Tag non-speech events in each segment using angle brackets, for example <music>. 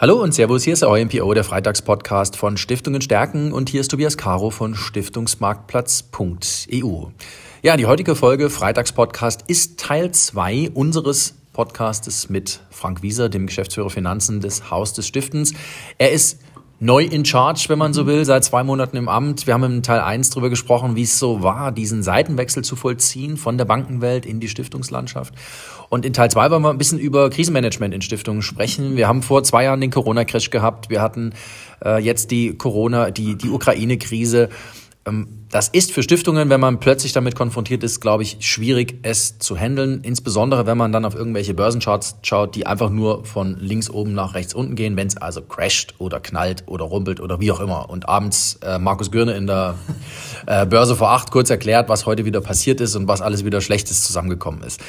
Hallo und Servus, hier ist der OMPO, der Freitagspodcast von Stiftungen stärken und hier ist Tobias Caro von Stiftungsmarktplatz.eu. Ja, die heutige Folge Freitagspodcast ist Teil 2 unseres Podcastes mit Frank Wieser, dem Geschäftsführer Finanzen des Haus des Stiftens. Er ist neu in charge, wenn man so will, seit zwei Monaten im Amt. Wir haben im Teil 1 darüber gesprochen, wie es so war, diesen Seitenwechsel zu vollziehen von der Bankenwelt in die Stiftungslandschaft. Und in Teil 2 wollen wir ein bisschen über Krisenmanagement in Stiftungen sprechen. Wir haben vor zwei Jahren den Corona-Crash gehabt. Wir hatten äh, jetzt die Corona, die, die Ukraine-Krise. Ähm, das ist für Stiftungen, wenn man plötzlich damit konfrontiert ist, glaube ich, schwierig, es zu handeln. Insbesondere, wenn man dann auf irgendwelche Börsencharts schaut, die einfach nur von links oben nach rechts unten gehen, wenn es also crasht oder knallt oder rumpelt oder wie auch immer. Und abends äh, Markus Gürne in der äh, Börse vor acht kurz erklärt, was heute wieder passiert ist und was alles wieder Schlechtes zusammengekommen ist.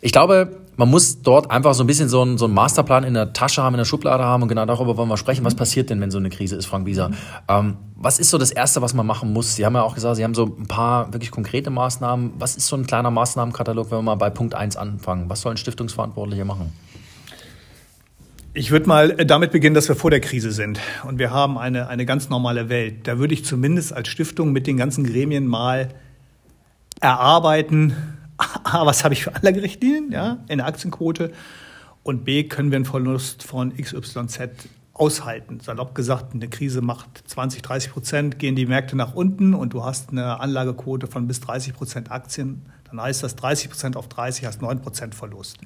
Ich glaube, man muss dort einfach so ein bisschen so einen, so einen Masterplan in der Tasche haben, in der Schublade haben und genau darüber wollen wir sprechen. Was passiert denn, wenn so eine Krise ist, Frank Wieser? Ähm, was ist so das Erste, was man machen muss? Sie haben ja auch gesagt, Sie haben so ein paar wirklich konkrete Maßnahmen. Was ist so ein kleiner Maßnahmenkatalog, wenn wir mal bei Punkt 1 anfangen? Was sollen Stiftungsverantwortliche machen? Ich würde mal damit beginnen, dass wir vor der Krise sind und wir haben eine, eine ganz normale Welt. Da würde ich zumindest als Stiftung mit den ganzen Gremien mal erarbeiten, A, was habe ich für Anlagerichtlinien ja, in der Aktienquote und B, können wir einen Verlust von XYZ aushalten. Salopp gesagt, eine Krise macht 20, 30 Prozent, gehen die Märkte nach unten und du hast eine Anlagequote von bis 30 Prozent Aktien, dann heißt das 30 Prozent auf 30 hast 9 Prozent Verlust.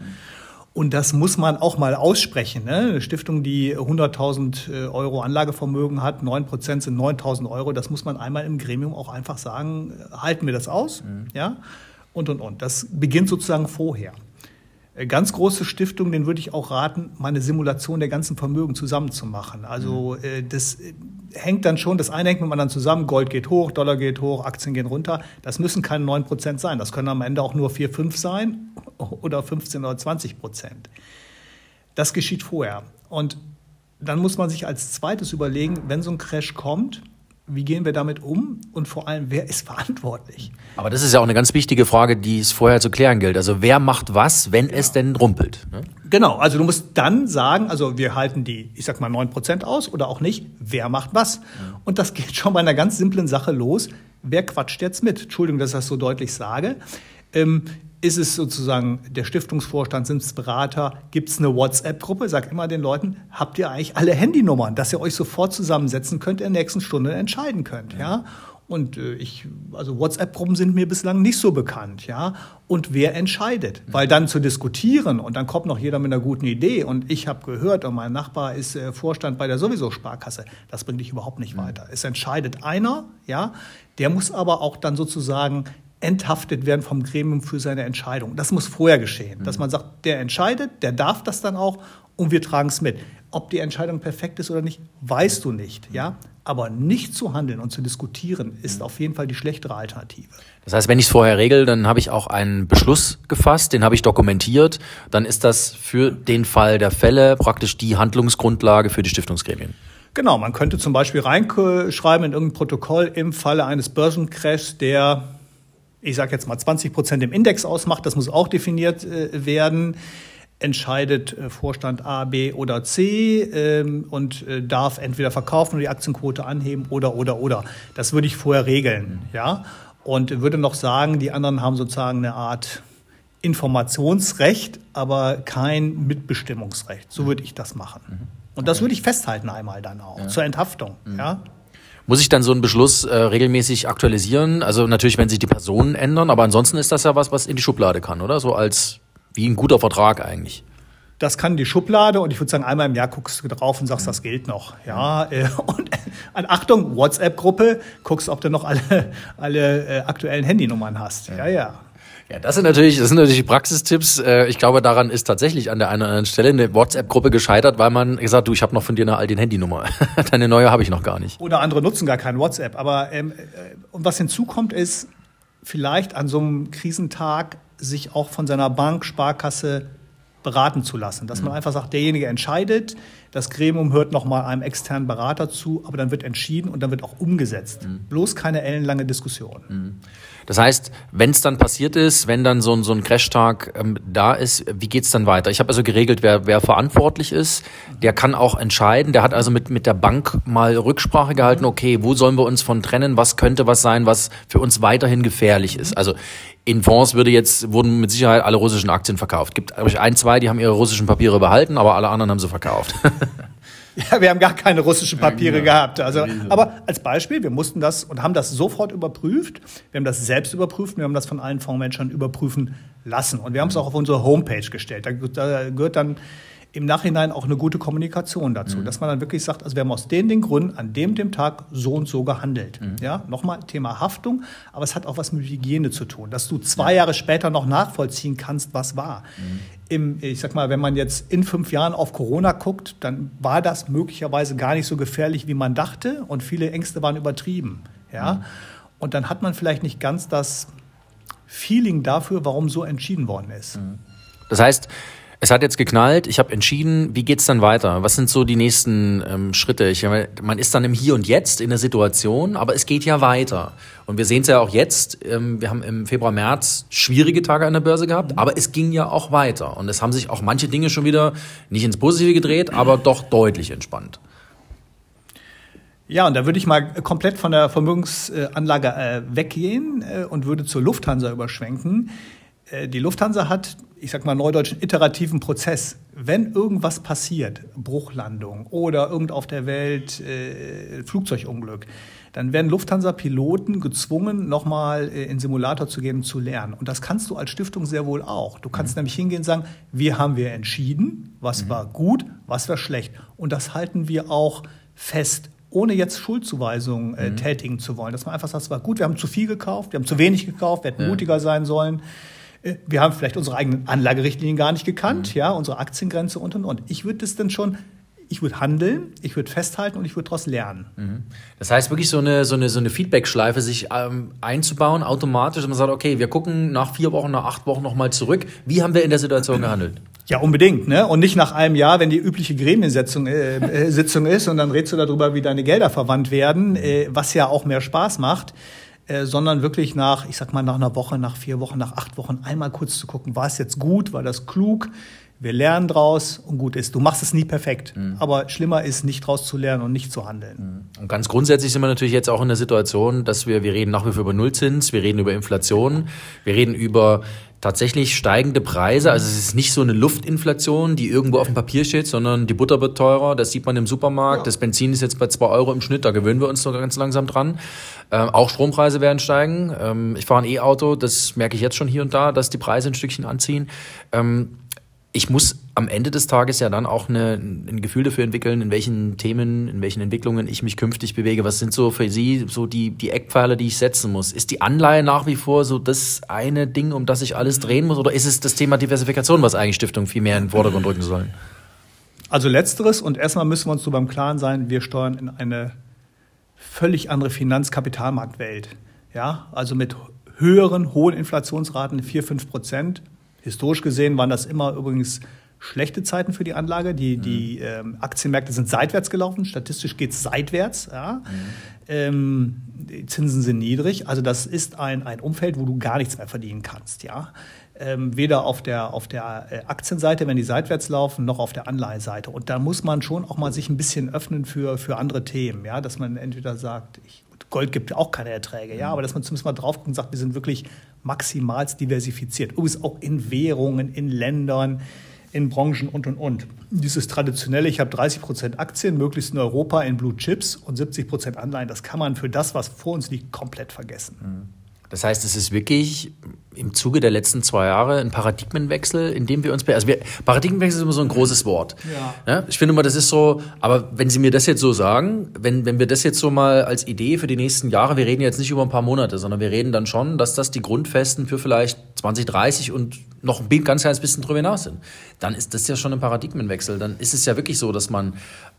Und das muss man auch mal aussprechen. Ne? Eine Stiftung, die 100.000 äh, Euro Anlagevermögen hat, 9 Prozent sind 9.000 Euro, das muss man einmal im Gremium auch einfach sagen, halten wir das aus? Mhm. Ja? Und, und, und. Das beginnt sozusagen vorher. Äh, ganz große Stiftungen, denen würde ich auch raten, mal eine Simulation der ganzen Vermögen zusammenzumachen. Also mhm. äh, das äh, hängt dann schon, das eine hängt mit dem anderen zusammen, Gold geht hoch, Dollar geht hoch, Aktien gehen runter. Das müssen keine 9 Prozent sein. Das können am Ende auch nur 4, 5 sein <laughs> oder 15 oder 20 Prozent. Das geschieht vorher. Und dann muss man sich als zweites überlegen, wenn so ein Crash kommt, wie gehen wir damit um und vor allem, wer ist verantwortlich? Aber das ist ja auch eine ganz wichtige Frage, die es vorher zu klären gilt. Also wer macht was, wenn genau. es denn rumpelt? Ne? Genau, also du musst dann sagen, also wir halten die, ich sag mal, 9% aus oder auch nicht, wer macht was? Mhm. Und das geht schon bei einer ganz simplen Sache los. Wer quatscht jetzt mit? Entschuldigung, dass ich das so deutlich sage. Ähm, ist es sozusagen der Stiftungsvorstand, sind es Berater, gibt es eine WhatsApp-Gruppe? Sag immer den Leuten, habt ihr eigentlich alle Handynummern, dass ihr euch sofort zusammensetzen könnt, in der nächsten Stunde entscheiden könnt, ja? Und äh, ich, also WhatsApp-Gruppen sind mir bislang nicht so bekannt, ja. Und wer entscheidet? Weil dann zu diskutieren und dann kommt noch jeder mit einer guten Idee und ich habe gehört und mein Nachbar ist äh, Vorstand bei der sowieso Sparkasse, das bringt dich überhaupt nicht weiter. Es entscheidet einer, ja. Der muss aber auch dann sozusagen enthaftet werden vom Gremium für seine Entscheidung. Das muss vorher geschehen, mhm. dass man sagt, der entscheidet, der darf das dann auch und wir tragen es mit. Ob die Entscheidung perfekt ist oder nicht, weißt du nicht, ja? Aber nicht zu handeln und zu diskutieren ist mhm. auf jeden Fall die schlechtere Alternative. Das heißt, wenn ich es vorher regel, dann habe ich auch einen Beschluss gefasst, den habe ich dokumentiert, dann ist das für den Fall der Fälle praktisch die Handlungsgrundlage für die Stiftungsgremien. Genau, man könnte zum Beispiel reinschreiben in irgendein Protokoll im Falle eines Börsencrashs, der ich sage jetzt mal 20 Prozent im Index ausmacht, das muss auch definiert äh, werden, entscheidet äh, Vorstand A, B oder C ähm, und äh, darf entweder verkaufen oder die Aktienquote anheben oder, oder, oder. Das würde ich vorher regeln, ja. Und würde noch sagen, die anderen haben sozusagen eine Art Informationsrecht, aber kein Mitbestimmungsrecht. So würde ich das machen. Mhm. Und das würde ich festhalten einmal dann auch, ja. zur Enthaftung, mhm. ja. Muss ich dann so einen Beschluss äh, regelmäßig aktualisieren? Also natürlich, wenn sich die Personen ändern, aber ansonsten ist das ja was, was in die Schublade kann, oder? So als wie ein guter Vertrag eigentlich. Das kann die Schublade und ich würde sagen, einmal im Jahr guckst du drauf und sagst, das gilt noch. Ja, äh, <laughs> und äh, Achtung, WhatsApp-Gruppe, guckst, ob du noch alle, alle äh, aktuellen Handynummern hast. Ja, ja. Ja, das sind natürlich, das sind natürlich Praxistipps. Äh, ich glaube, daran ist tatsächlich an der einen oder anderen Stelle eine WhatsApp-Gruppe gescheitert, weil man gesagt, du, ich habe noch von dir eine alte Handynummer. <laughs> Deine neue habe ich noch gar nicht. Oder andere nutzen gar kein WhatsApp. Aber ähm, äh, und was hinzukommt, ist vielleicht an so einem Krisentag sich auch von seiner Bank, Sparkasse beraten zu lassen. Dass man mhm. einfach sagt, derjenige entscheidet, Das Gremium hört nochmal einem externen Berater zu, aber dann wird entschieden und dann wird auch umgesetzt. Mhm. Bloß keine ellenlange Diskussion. Mhm. Das heißt, wenn es dann passiert ist, wenn dann so ein, so ein Crashtag ähm, da ist, wie geht's dann weiter? Ich habe also geregelt, wer, wer verantwortlich ist. Der kann auch entscheiden. Der hat also mit, mit der Bank mal Rücksprache gehalten, okay, wo sollen wir uns von trennen? Was könnte was sein, was für uns weiterhin gefährlich ist? Also in Fonds würde jetzt, wurden mit Sicherheit alle russischen Aktien verkauft. Gibt ein, zwei, die haben ihre russischen Papiere behalten, aber alle anderen haben sie verkauft. <laughs> Ja, wir haben gar keine russischen Papiere ja, gehabt. Also, aber als Beispiel, wir mussten das und haben das sofort überprüft. Wir haben das selbst überprüft, wir haben das von allen Fondsmanagern überprüfen lassen. Und wir haben es auch auf unsere Homepage gestellt. Da, da gehört dann im Nachhinein auch eine gute Kommunikation dazu, mhm. dass man dann wirklich sagt, also wir haben aus den, den Gründen an dem, dem Tag so und so gehandelt. Mhm. Ja, nochmal Thema Haftung, aber es hat auch was mit Hygiene zu tun, dass du zwei Jahre später noch nachvollziehen kannst, was war. Mhm. Im, ich sag mal, wenn man jetzt in fünf Jahren auf Corona guckt, dann war das möglicherweise gar nicht so gefährlich, wie man dachte und viele Ängste waren übertrieben. Ja, mhm. und dann hat man vielleicht nicht ganz das Feeling dafür, warum so entschieden worden ist. Mhm. Das heißt, es hat jetzt geknallt, ich habe entschieden, wie geht's dann weiter? Was sind so die nächsten ähm, Schritte? Ich, man ist dann im Hier und Jetzt in der Situation, aber es geht ja weiter. Und wir sehen es ja auch jetzt, ähm, wir haben im Februar, März schwierige Tage an der Börse gehabt, aber es ging ja auch weiter. Und es haben sich auch manche Dinge schon wieder nicht ins Positive gedreht, aber doch deutlich entspannt. Ja, und da würde ich mal komplett von der Vermögensanlage äh, weggehen äh, und würde zur Lufthansa überschwenken. Äh, die Lufthansa hat, ich sag mal neudeutschen iterativen Prozess. Wenn irgendwas passiert, Bruchlandung oder irgend auf der Welt äh, Flugzeugunglück, dann werden Lufthansa-Piloten gezwungen, nochmal äh, in Simulator zu gehen und zu lernen. Und das kannst du als Stiftung sehr wohl auch. Du kannst mhm. nämlich hingehen und sagen, wir haben wir entschieden, was mhm. war gut, was war schlecht. Und das halten wir auch fest ohne jetzt Schuldzuweisungen äh, mhm. tätigen zu wollen. Dass man einfach sagt, es war gut, wir haben zu viel gekauft, wir haben zu wenig gekauft, wir hätten ja. mutiger sein sollen. Wir haben vielleicht unsere eigenen Anlagerichtlinien gar nicht gekannt, mhm. ja, unsere Aktiengrenze und und und. Ich würde das dann schon ich würde handeln, ich würde festhalten und ich würde daraus lernen. Mhm. Das heißt wirklich so eine, so eine, so eine Feedback-Schleife sich ähm, einzubauen, automatisch, und man sagt, okay, wir gucken nach vier Wochen, nach acht Wochen nochmal zurück. Wie haben wir in der Situation <clears throat> gehandelt? Ja, unbedingt. Ne? Und nicht nach einem Jahr, wenn die übliche Gremiensitzung äh, äh, Sitzung ist und dann redest du darüber, wie deine Gelder verwandt werden, äh, was ja auch mehr Spaß macht. Äh, sondern wirklich nach, ich sag mal, nach einer Woche, nach vier Wochen, nach acht Wochen einmal kurz zu gucken, war es jetzt gut, war das klug, wir lernen draus und gut ist. Du machst es nie perfekt, mhm. aber schlimmer ist, nicht draus zu lernen und nicht zu handeln. Mhm. Und ganz grundsätzlich sind wir natürlich jetzt auch in der Situation, dass wir, wir reden nach wie vor über Nullzins, wir reden über Inflation, wir reden über tatsächlich steigende Preise. Also es ist nicht so eine Luftinflation, die irgendwo auf dem Papier steht, sondern die Butter wird teurer, das sieht man im Supermarkt, ja. das Benzin ist jetzt bei zwei Euro im Schnitt, da gewöhnen wir uns so ganz langsam dran. Ähm, auch Strompreise werden steigen. Ähm, ich fahre ein E-Auto, das merke ich jetzt schon hier und da, dass die Preise ein Stückchen anziehen. Ähm, ich muss am Ende des Tages ja dann auch eine, ein Gefühl dafür entwickeln, in welchen Themen, in welchen Entwicklungen ich mich künftig bewege. Was sind so für Sie so die, die Eckpfeiler, die ich setzen muss? Ist die Anleihe nach wie vor so das eine Ding, um das ich alles drehen muss? Oder ist es das Thema Diversifikation, was eigentlich Stiftungen viel mehr in den Vordergrund rücken sollen? Also letzteres und erstmal müssen wir uns so beim Klaren sein, wir steuern in eine völlig andere Finanzkapitalmarktwelt. Ja, also mit höheren, hohen Inflationsraten, 4, 5 Prozent, Historisch gesehen waren das immer übrigens schlechte Zeiten für die Anlage. Die, mhm. die ähm, Aktienmärkte sind seitwärts gelaufen. Statistisch geht es seitwärts. Ja. Mhm. Ähm, die Zinsen sind niedrig. Also das ist ein, ein Umfeld, wo du gar nichts mehr verdienen kannst. Ja. Ähm, weder auf der, auf der äh, Aktienseite, wenn die seitwärts laufen, noch auf der Anleiheseite. Und da muss man schon auch mal sich ein bisschen öffnen für, für andere Themen. Ja. Dass man entweder sagt, ich, Gold gibt auch keine Erträge, ja, mhm. aber dass man zumindest mal drauf guckt und sagt, wir sind wirklich maximalst diversifiziert. Übrigens auch in Währungen, in Ländern, in Branchen und und und. Dieses traditionelle, ich habe 30 Prozent Aktien, möglichst in Europa in Blue Chips und 70 Prozent Anleihen, das kann man für das, was vor uns liegt, komplett vergessen. Mhm. Das heißt, es ist wirklich im Zuge der letzten zwei Jahre ein Paradigmenwechsel, in dem wir uns, also wir, Paradigmenwechsel ist immer so ein großes Wort. Ja. ja. Ich finde immer, das ist so, aber wenn Sie mir das jetzt so sagen, wenn, wenn wir das jetzt so mal als Idee für die nächsten Jahre, wir reden jetzt nicht über ein paar Monate, sondern wir reden dann schon, dass das die Grundfesten für vielleicht 2030 und noch ein ganz kleines bisschen drüber hinaus sind. Dann ist das ja schon ein Paradigmenwechsel. Dann ist es ja wirklich so, dass man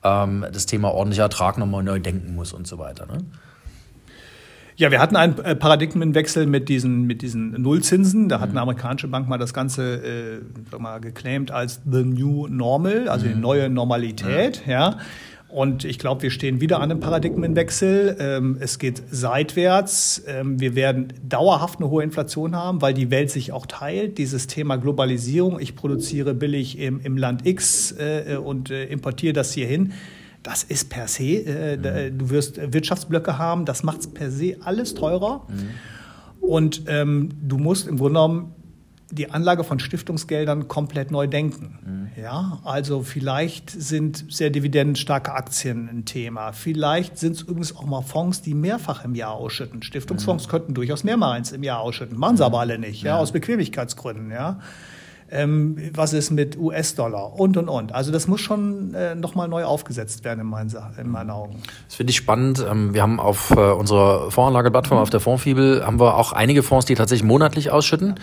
ähm, das Thema ordentlicher Ertrag nochmal neu denken muss und so weiter. Ne? Ja, wir hatten einen äh, Paradigmenwechsel mit diesen, mit diesen Nullzinsen. Da hat eine amerikanische Bank mal das Ganze äh, sag mal, geclaimed als the new normal, also die neue Normalität. Ja. Und ich glaube, wir stehen wieder an einem Paradigmenwechsel. Ähm, es geht seitwärts. Ähm, wir werden dauerhaft eine hohe Inflation haben, weil die Welt sich auch teilt. Dieses Thema Globalisierung, ich produziere billig im, im Land X äh, und äh, importiere das hier hin das ist per se, äh, mhm. du wirst Wirtschaftsblöcke haben, das macht es per se alles teurer. Mhm. Und ähm, du musst im Grunde genommen die Anlage von Stiftungsgeldern komplett neu denken. Mhm. Ja, also vielleicht sind sehr dividendenstarke Aktien ein Thema. Vielleicht sind es übrigens auch mal Fonds, die mehrfach im Jahr ausschütten. Stiftungsfonds mhm. könnten durchaus mehrmals im Jahr ausschütten, machen sie aber alle nicht, ja, ja aus Bequemlichkeitsgründen, ja ähm, was ist mit US-Dollar und und und. Also das muss schon äh, nochmal neu aufgesetzt werden in meinen, in meinen Augen. Das finde ich spannend. Ähm, wir haben auf äh, unserer Voranlageplattform, mhm. auf der Fondsfibel, haben wir auch einige Fonds, die tatsächlich monatlich ausschütten.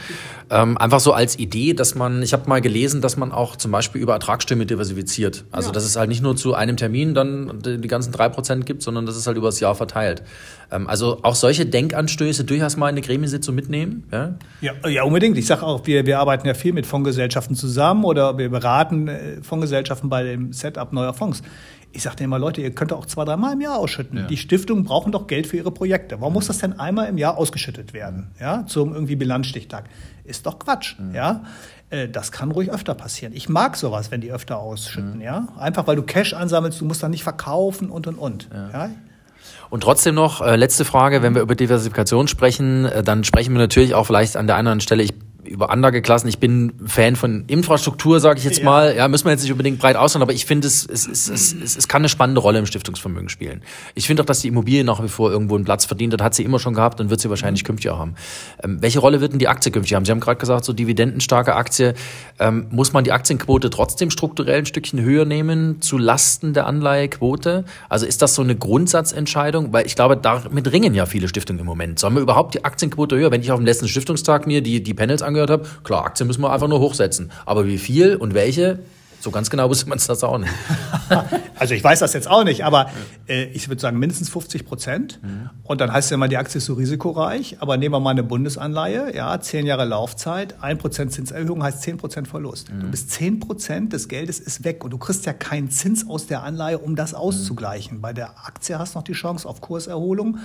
Ähm, einfach so als Idee, dass man, ich habe mal gelesen, dass man auch zum Beispiel über Ertragsstimme diversifiziert. Also ja. dass es halt nicht nur zu einem Termin dann die ganzen drei Prozent gibt, sondern dass es halt über das Jahr verteilt. Ähm, also auch solche Denkanstöße durchaus mal in eine Gremiensitzung mitnehmen. Ja, ja, ja unbedingt. Ich sage auch, wir, wir arbeiten ja viel mit Fondsgesellschaften zusammen oder wir beraten äh, Fondsgesellschaften bei dem Setup neuer Fonds. Ich sage immer, Leute, ihr könnt auch zwei, dreimal im Jahr ausschütten. Ja. Die Stiftungen brauchen doch Geld für ihre Projekte. Warum muss das denn einmal im Jahr ausgeschüttet werden? Ja, zum irgendwie Bilanzstichtag. Ist doch Quatsch. Mhm. Ja, äh, das kann ruhig öfter passieren. Ich mag sowas, wenn die öfter ausschütten. Mhm. Ja, einfach weil du Cash ansammelst, du musst dann nicht verkaufen und und und. Ja. ja? Und trotzdem noch, äh, letzte Frage, wenn wir über Diversifikation sprechen, äh, dann sprechen wir natürlich auch vielleicht an der anderen Stelle, ich über Anlageklassen. Ich bin Fan von Infrastruktur, sage ich jetzt ja. mal. Ja, müssen wir jetzt nicht unbedingt breit ausholen, aber ich finde, es, es, es, es, es kann eine spannende Rolle im Stiftungsvermögen spielen. Ich finde auch, dass die Immobilie nach wie vor irgendwo einen Platz verdient hat, hat sie immer schon gehabt und wird sie wahrscheinlich künftig auch haben. Ähm, welche Rolle wird denn die Aktie künftig haben? Sie haben gerade gesagt, so dividendenstarke Aktie. Ähm, muss man die Aktienquote trotzdem strukturell ein Stückchen höher nehmen, zu Lasten der Anleihequote? Also ist das so eine Grundsatzentscheidung? Weil ich glaube, damit ringen ja viele Stiftungen im Moment. Sollen wir überhaupt die Aktienquote höher? Wenn ich auf dem letzten Stiftungstag mir die, die Panels angehört habe, klar, Aktien müssen wir einfach nur hochsetzen. Aber wie viel und welche, so ganz genau wusste man es das auch nicht. <laughs> also ich weiß das jetzt auch nicht, aber äh, ich würde sagen mindestens 50 Prozent. Mhm. Und dann heißt es ja immer, die Aktie ist so risikoreich. Aber nehmen wir mal eine Bundesanleihe, ja, zehn Jahre Laufzeit, ein Prozent Zinserhöhung heißt zehn Prozent Verlust. Mhm. Du bist zehn Prozent des Geldes ist weg und du kriegst ja keinen Zins aus der Anleihe, um das auszugleichen. Mhm. Bei der Aktie hast du noch die Chance auf Kurserholung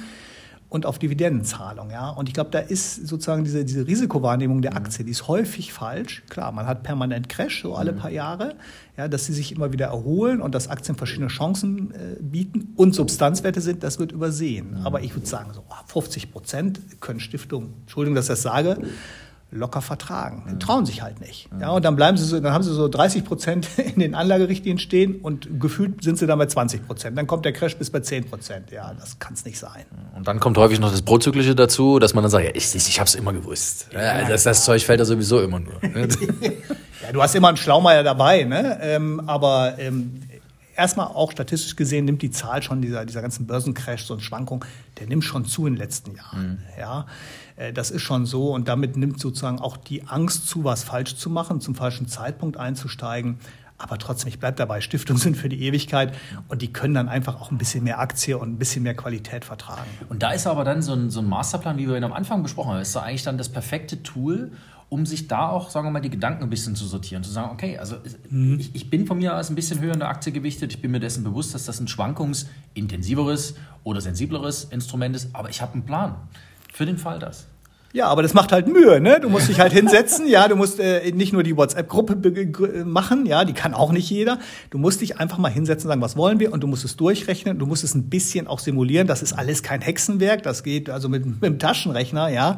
und auf Dividendenzahlung. Ja? Und ich glaube, da ist sozusagen diese, diese Risikowahrnehmung der Aktie, die ist häufig falsch. Klar, man hat permanent Crash, so alle mhm. paar Jahre, ja, dass sie sich immer wieder erholen und dass Aktien verschiedene Chancen äh, bieten und Substanzwerte sind, das wird übersehen. Mhm. Aber ich würde sagen, so 50 Prozent können Stiftungen, Entschuldigung, dass ich das sage, locker vertragen. Die trauen sich halt nicht. Ja, und dann bleiben sie so, dann haben sie so 30 Prozent <laughs> in den Anlagerichtlinien stehen und gefühlt sind sie dann bei 20 Prozent. Dann kommt der Crash bis bei 10 Prozent. Ja, das kann es nicht sein. Und dann kommt häufig noch das Prozyklische dazu, dass man dann sagt, ja, ich, ich, ich habe es immer gewusst. Ja, das, das Zeug fällt da sowieso immer nur. <laughs> ja, du hast immer einen Schlaumeier dabei, ne? Ähm, aber ähm, erstmal auch statistisch gesehen nimmt die Zahl schon dieser, dieser ganzen Börsencrash, so eine Schwankung, der nimmt schon zu in den letzten Jahren. Mhm. Ja, äh, das ist schon so und damit nimmt sozusagen auch die Angst zu, was falsch zu machen, zum falschen Zeitpunkt einzusteigen. Aber trotzdem, ich bleibe dabei, Stiftungen sind für die Ewigkeit und die können dann einfach auch ein bisschen mehr Aktie und ein bisschen mehr Qualität vertragen. Und da ist aber dann so ein, so ein Masterplan, wie wir ihn am Anfang besprochen haben, ist da eigentlich dann das perfekte Tool, um sich da auch, sagen wir mal, die Gedanken ein bisschen zu sortieren. Zu sagen, okay, also mhm. ich, ich, bin von mir aus ein bisschen höher in der Aktie gewichtet. Ich bin mir dessen bewusst, dass das ein schwankungsintensiveres oder sensibleres Instrument ist. Aber ich habe einen Plan für den Fall das. Ja, aber das macht halt Mühe, ne? Du musst dich halt hinsetzen, ja, du musst äh, nicht nur die WhatsApp-Gruppe machen, ja, die kann auch nicht jeder. Du musst dich einfach mal hinsetzen und sagen, was wollen wir? Und du musst es durchrechnen, du musst es ein bisschen auch simulieren. Das ist alles kein Hexenwerk, das geht also mit, mit dem Taschenrechner, ja.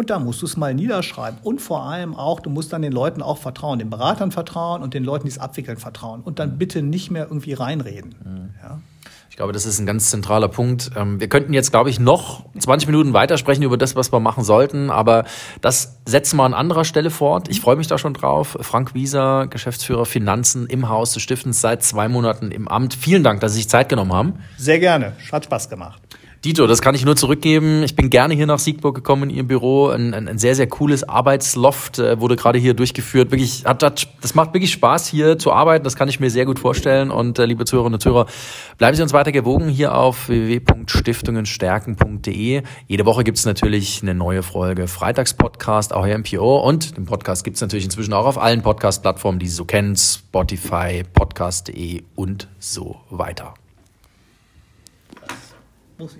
Und da musst du es mal niederschreiben. Und vor allem auch, du musst dann den Leuten auch vertrauen, den Beratern vertrauen und den Leuten, die es abwickeln, vertrauen. Und dann bitte nicht mehr irgendwie reinreden. Mhm. Ja. Ich glaube, das ist ein ganz zentraler Punkt. Ähm, wir könnten jetzt, glaube ich, noch 20 Minuten weitersprechen über das, was wir machen sollten, aber das setzen wir an anderer Stelle fort. Ich freue mich da schon drauf. Frank Wieser, Geschäftsführer Finanzen im Haus des Stiftens, seit zwei Monaten im Amt. Vielen Dank, dass Sie sich Zeit genommen haben. Sehr gerne. Hat Spaß gemacht. Dito, das kann ich nur zurückgeben. Ich bin gerne hier nach Siegburg gekommen in Ihr Büro. Ein, ein, ein sehr, sehr cooles Arbeitsloft äh, wurde gerade hier durchgeführt. Wirklich, hat, hat, das macht wirklich Spaß, hier zu arbeiten. Das kann ich mir sehr gut vorstellen. Und äh, liebe Zuhörerinnen und Zuhörer, bleiben Sie uns weiter gewogen hier auf www.stiftungenstärken.de. Jede Woche gibt es natürlich eine neue Folge Freitagspodcast, auch hier im PO. Und den Podcast gibt es natürlich inzwischen auch auf allen Podcast-Plattformen, die Sie so kennen. Spotify, podcast.de und so weiter.